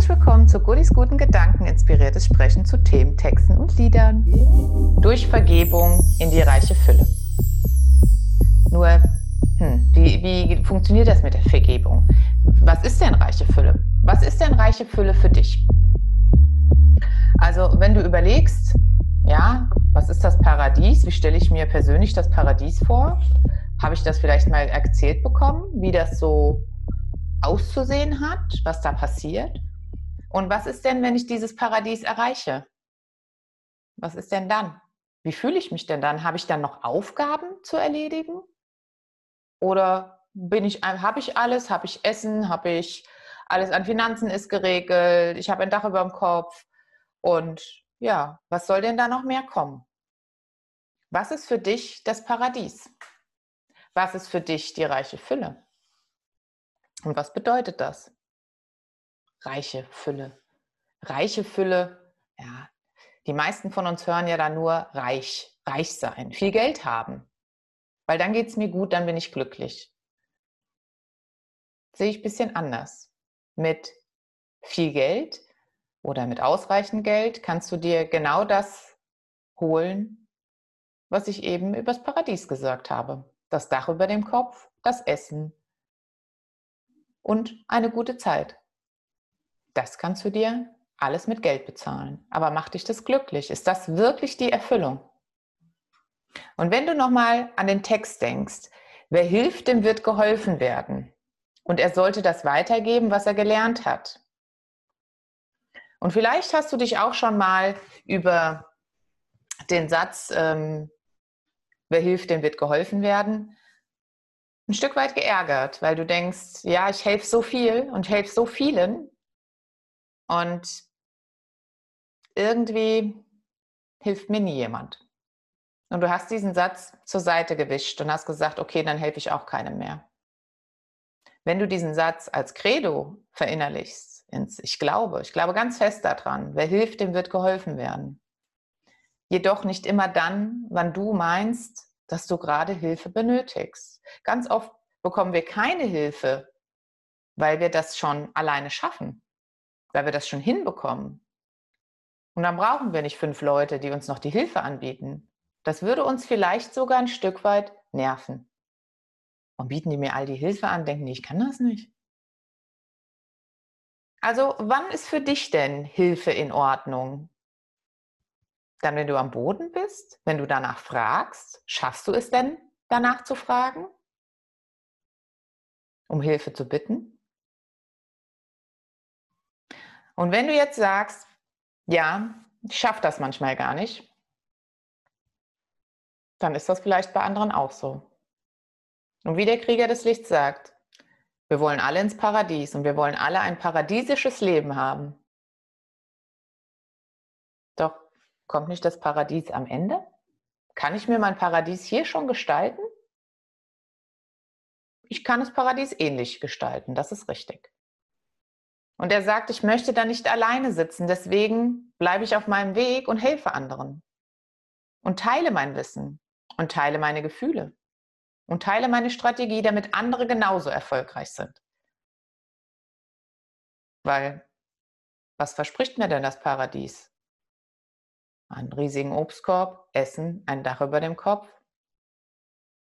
Herzlich willkommen zu Goodies guten Gedanken, inspiriertes Sprechen zu Themen, Texten und Liedern. Durch Vergebung in die reiche Fülle. Nur, hm, wie, wie funktioniert das mit der Vergebung? Was ist denn reiche Fülle? Was ist denn reiche Fülle für dich? Also, wenn du überlegst, ja, was ist das Paradies? Wie stelle ich mir persönlich das Paradies vor? Habe ich das vielleicht mal erzählt bekommen, wie das so auszusehen hat, was da passiert. Und was ist denn, wenn ich dieses Paradies erreiche? Was ist denn dann? Wie fühle ich mich denn dann? Habe ich dann noch Aufgaben zu erledigen? Oder bin ich, habe ich alles? Habe ich Essen? Habe ich alles an Finanzen ist geregelt? Ich habe ein Dach über dem Kopf. Und ja, was soll denn da noch mehr kommen? Was ist für dich das Paradies? Was ist für dich die reiche Fülle? Und was bedeutet das? Reiche Fülle. Reiche Fülle, ja, die meisten von uns hören ja da nur reich, reich sein, viel Geld haben. Weil dann geht es mir gut, dann bin ich glücklich. Sehe ich ein bisschen anders. Mit viel Geld oder mit ausreichend Geld kannst du dir genau das holen, was ich eben übers Paradies gesagt habe. Das Dach über dem Kopf, das Essen, und eine gute Zeit. Das kannst du dir alles mit Geld bezahlen. Aber macht dich das glücklich? Ist das wirklich die Erfüllung? Und wenn du nochmal an den Text denkst, wer hilft, dem wird geholfen werden. Und er sollte das weitergeben, was er gelernt hat. Und vielleicht hast du dich auch schon mal über den Satz, ähm, wer hilft, dem wird geholfen werden, ein Stück weit geärgert, weil du denkst, ja, ich helfe so viel und helfe so vielen und irgendwie hilft mir nie jemand. Und du hast diesen Satz zur Seite gewischt und hast gesagt, okay, dann helfe ich auch keinem mehr. Wenn du diesen Satz als Credo verinnerlichst, ins Ich glaube, ich glaube ganz fest daran, wer hilft, dem wird geholfen werden. Jedoch nicht immer dann, wann du meinst, dass du gerade Hilfe benötigst. Ganz oft bekommen wir keine Hilfe, weil wir das schon alleine schaffen, weil wir das schon hinbekommen. Und dann brauchen wir nicht fünf Leute, die uns noch die Hilfe anbieten. Das würde uns vielleicht sogar ein Stück weit nerven. Und bieten die mir all die Hilfe an, denken die, ich kann das nicht. Also wann ist für dich denn Hilfe in Ordnung? Dann, wenn du am Boden bist, wenn du danach fragst, schaffst du es denn, danach zu fragen? Um Hilfe zu bitten? Und wenn du jetzt sagst, ja, ich schaffe das manchmal gar nicht, dann ist das vielleicht bei anderen auch so. Und wie der Krieger des Lichts sagt, wir wollen alle ins Paradies und wir wollen alle ein paradiesisches Leben haben. Doch Kommt nicht das Paradies am Ende? Kann ich mir mein Paradies hier schon gestalten? Ich kann das Paradies ähnlich gestalten, das ist richtig. Und er sagt, ich möchte da nicht alleine sitzen, deswegen bleibe ich auf meinem Weg und helfe anderen. Und teile mein Wissen und teile meine Gefühle und teile meine Strategie, damit andere genauso erfolgreich sind. Weil, was verspricht mir denn das Paradies? einen riesigen Obstkorb, Essen, ein Dach über dem Kopf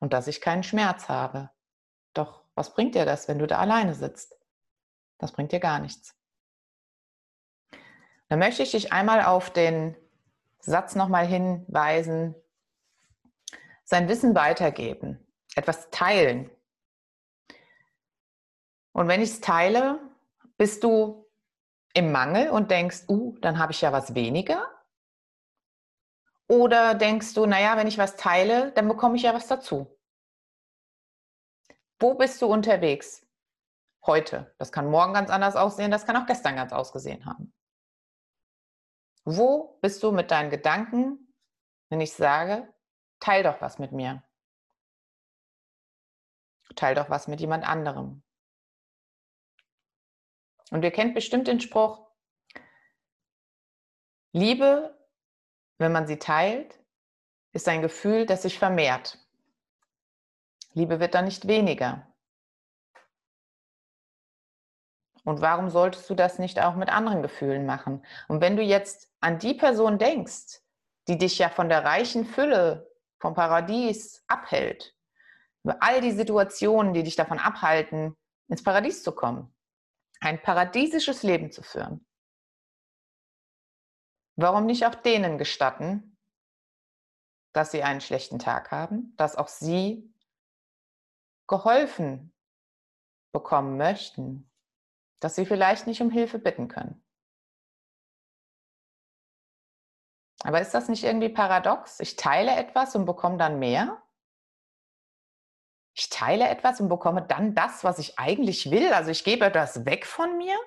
und dass ich keinen Schmerz habe. Doch was bringt dir das, wenn du da alleine sitzt? Das bringt dir gar nichts. Dann möchte ich dich einmal auf den Satz nochmal hinweisen, sein Wissen weitergeben, etwas teilen. Und wenn ich es teile, bist du im Mangel und denkst, uh, dann habe ich ja was weniger. Oder denkst du, naja, wenn ich was teile, dann bekomme ich ja was dazu? Wo bist du unterwegs? Heute. Das kann morgen ganz anders aussehen, das kann auch gestern ganz ausgesehen haben. Wo bist du mit deinen Gedanken, wenn ich sage, teil doch was mit mir? Teil doch was mit jemand anderem. Und ihr kennt bestimmt den Spruch, Liebe wenn man sie teilt, ist ein Gefühl, das sich vermehrt. Liebe wird dann nicht weniger. Und warum solltest du das nicht auch mit anderen Gefühlen machen? Und wenn du jetzt an die Person denkst, die dich ja von der reichen Fülle, vom Paradies abhält, über all die Situationen, die dich davon abhalten, ins Paradies zu kommen, ein paradiesisches Leben zu führen. Warum nicht auch denen gestatten, dass sie einen schlechten Tag haben, dass auch sie geholfen bekommen möchten, dass sie vielleicht nicht um Hilfe bitten können. Aber ist das nicht irgendwie paradox? Ich teile etwas und bekomme dann mehr? Ich teile etwas und bekomme dann das, was ich eigentlich will. Also ich gebe etwas weg von mir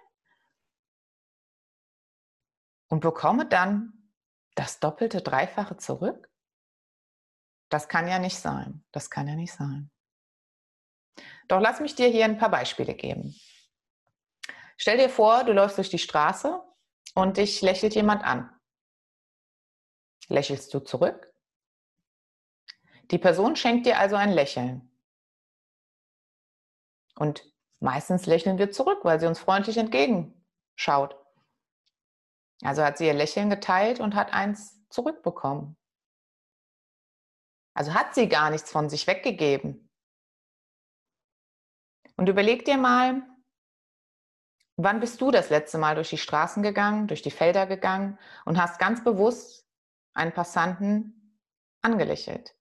und bekomme dann das doppelte, dreifache zurück? Das kann ja nicht sein. Das kann ja nicht sein. Doch lass mich dir hier ein paar Beispiele geben. Stell dir vor, du läufst durch die Straße und dich lächelt jemand an. Lächelst du zurück? Die Person schenkt dir also ein Lächeln. Und meistens lächeln wir zurück, weil sie uns freundlich entgegenschaut. Also hat sie ihr Lächeln geteilt und hat eins zurückbekommen. Also hat sie gar nichts von sich weggegeben. Und überleg dir mal, wann bist du das letzte Mal durch die Straßen gegangen, durch die Felder gegangen und hast ganz bewusst einen Passanten angelächelt?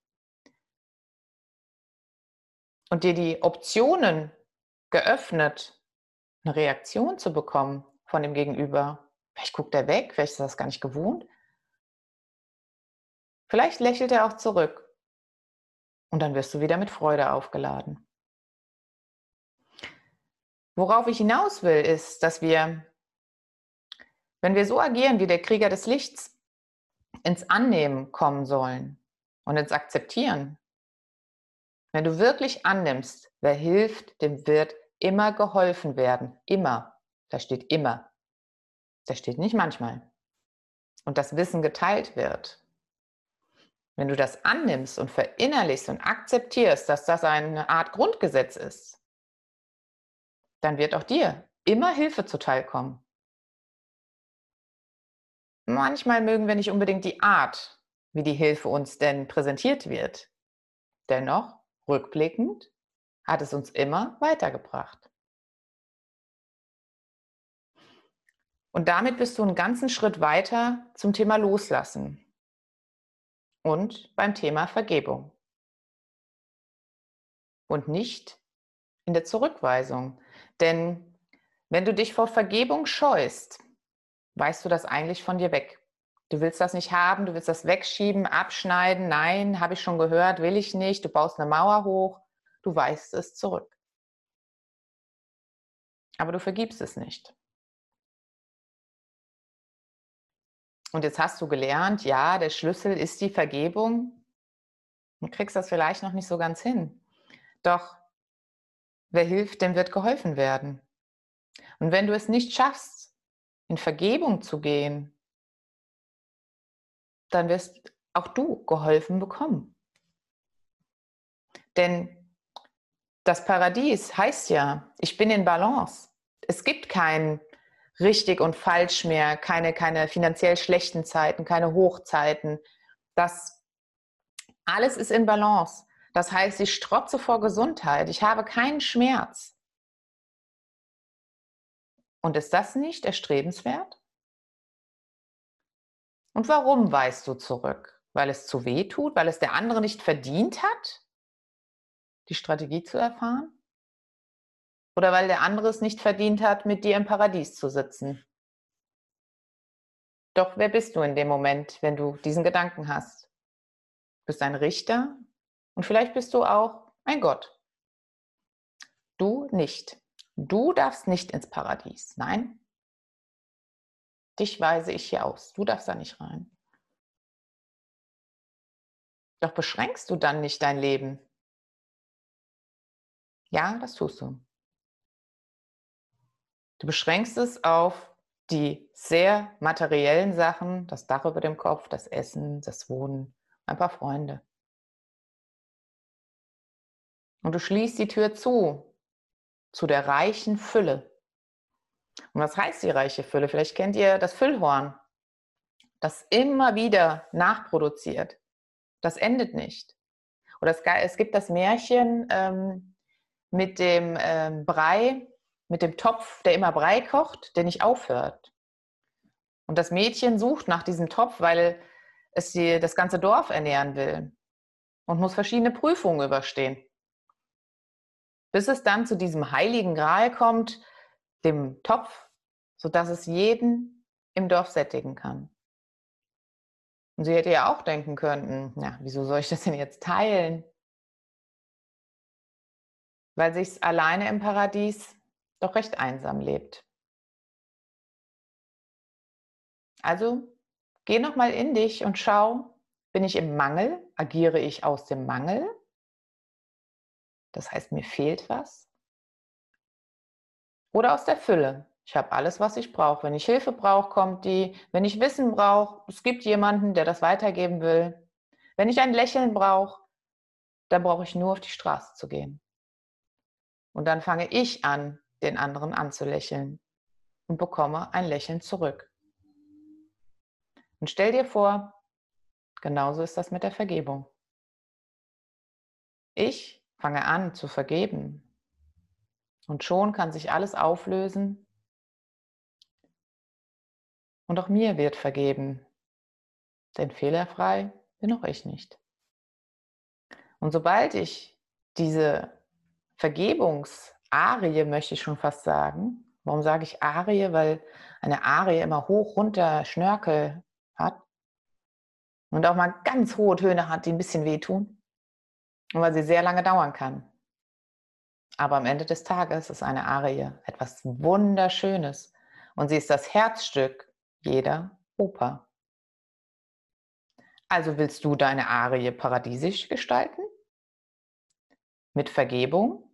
Und dir die Optionen geöffnet, eine Reaktion zu bekommen von dem Gegenüber. Vielleicht guckt er weg, vielleicht ist er das gar nicht gewohnt. Vielleicht lächelt er auch zurück. Und dann wirst du wieder mit Freude aufgeladen. Worauf ich hinaus will, ist, dass wir, wenn wir so agieren wie der Krieger des Lichts, ins Annehmen kommen sollen und ins Akzeptieren. Wenn du wirklich annimmst, wer hilft, dem wird immer geholfen werden. Immer. Da steht immer. Da steht nicht manchmal. Und das Wissen geteilt wird. Wenn du das annimmst und verinnerlichst und akzeptierst, dass das eine Art Grundgesetz ist, dann wird auch dir immer Hilfe zuteilkommen. Manchmal mögen wir nicht unbedingt die Art, wie die Hilfe uns denn präsentiert wird. Dennoch, rückblickend, hat es uns immer weitergebracht. Und damit bist du einen ganzen Schritt weiter zum Thema Loslassen und beim Thema Vergebung. Und nicht in der Zurückweisung, denn wenn du dich vor Vergebung scheust, weißt du das eigentlich von dir weg. Du willst das nicht haben, du willst das wegschieben, abschneiden. Nein, habe ich schon gehört, will ich nicht. Du baust eine Mauer hoch, du weißt es zurück. Aber du vergibst es nicht. Und jetzt hast du gelernt, ja, der Schlüssel ist die Vergebung. Du kriegst das vielleicht noch nicht so ganz hin. Doch Wer hilft, dem wird geholfen werden. Und wenn du es nicht schaffst, in Vergebung zu gehen, dann wirst auch du geholfen bekommen. Denn das Paradies heißt ja, ich bin in Balance. Es gibt kein richtig und falsch mehr, keine, keine finanziell schlechten Zeiten, keine Hochzeiten. Das alles ist in Balance. Das heißt, ich strotze vor Gesundheit, ich habe keinen Schmerz. Und ist das nicht erstrebenswert? Und warum weißt du zurück? Weil es zu weh tut, weil es der andere nicht verdient hat, die Strategie zu erfahren? Oder weil der andere es nicht verdient hat, mit dir im Paradies zu sitzen? Doch wer bist du in dem Moment, wenn du diesen Gedanken hast? Du bist ein Richter, und vielleicht bist du auch ein Gott. Du nicht. Du darfst nicht ins Paradies. Nein. Dich weise ich hier aus. Du darfst da nicht rein. Doch beschränkst du dann nicht dein Leben? Ja, das tust du. Du beschränkst es auf die sehr materiellen Sachen, das Dach über dem Kopf, das Essen, das Wohnen, ein paar Freunde. Und du schließt die Tür zu, zu der reichen Fülle, Und was heißt die reiche Fülle? Vielleicht kennt ihr das Füllhorn, das immer wieder nachproduziert. Das endet nicht. Oder es, es gibt das Märchen ähm, mit dem ähm, Brei, mit dem Topf, der immer Brei kocht, der nicht aufhört. Und das Mädchen sucht nach diesem Topf, weil es die, das ganze Dorf ernähren will und muss verschiedene Prüfungen überstehen. Bis es dann zu diesem heiligen Gral kommt, dem Topf, sodass es jeden im Dorf sättigen kann. Und sie hätte ja auch denken können, ja, wieso soll ich das denn jetzt teilen? Weil sich alleine im Paradies doch recht einsam lebt. Also geh noch mal in dich und schau, bin ich im Mangel? Agiere ich aus dem Mangel? Das heißt, mir fehlt was? Oder aus der Fülle? Ich habe alles, was ich brauche. Wenn ich Hilfe brauche, kommt die. Wenn ich Wissen brauche, es gibt jemanden, der das weitergeben will. Wenn ich ein Lächeln brauche, dann brauche ich nur auf die Straße zu gehen. Und dann fange ich an, den anderen anzulächeln und bekomme ein Lächeln zurück. Und stell dir vor, genauso ist das mit der Vergebung. Ich fange an zu vergeben. Und schon kann sich alles auflösen. Und auch mir wird vergeben. Denn fehlerfrei bin auch ich nicht. Und sobald ich diese Vergebungsarie, möchte ich schon fast sagen, warum sage ich Arie? Weil eine Arie immer hoch, runter, Schnörkel hat und auch mal ganz hohe Töne hat, die ein bisschen wehtun und weil sie sehr lange dauern kann. Aber am Ende des Tages ist eine Arie etwas Wunderschönes und sie ist das Herzstück jeder Oper. Also willst du deine Arie paradiesisch gestalten? Mit Vergebung,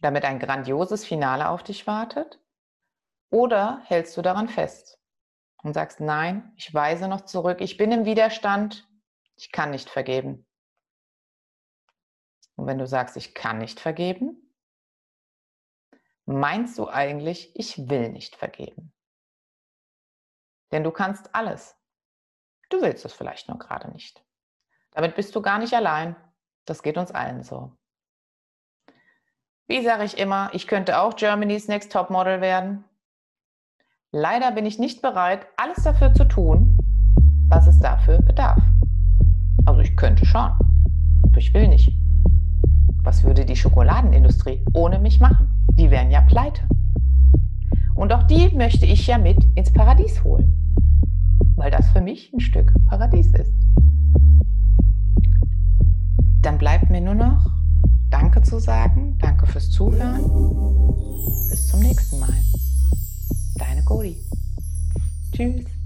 damit ein grandioses Finale auf dich wartet? Oder hältst du daran fest und sagst, nein, ich weise noch zurück, ich bin im Widerstand, ich kann nicht vergeben. Und wenn du sagst, ich kann nicht vergeben, meinst du eigentlich, ich will nicht vergeben. Denn du kannst alles. Du willst es vielleicht nur gerade nicht. Damit bist du gar nicht allein. Das geht uns allen so. Wie sage ich immer, ich könnte auch Germany's Next Top Model werden. Leider bin ich nicht bereit, alles dafür zu tun, was es dafür bedarf. Also ich könnte schon, aber ich will nicht. Was würde die Schokoladenindustrie ohne mich machen? Die wären ja pleite. Und auch die möchte ich ja mit ins Paradies holen, weil das für mich ein Stück Paradies ist. Dann bleibt mir nur noch Danke zu sagen. Danke fürs Zuhören. Bis zum nächsten Mal. Deine Cody. Tschüss.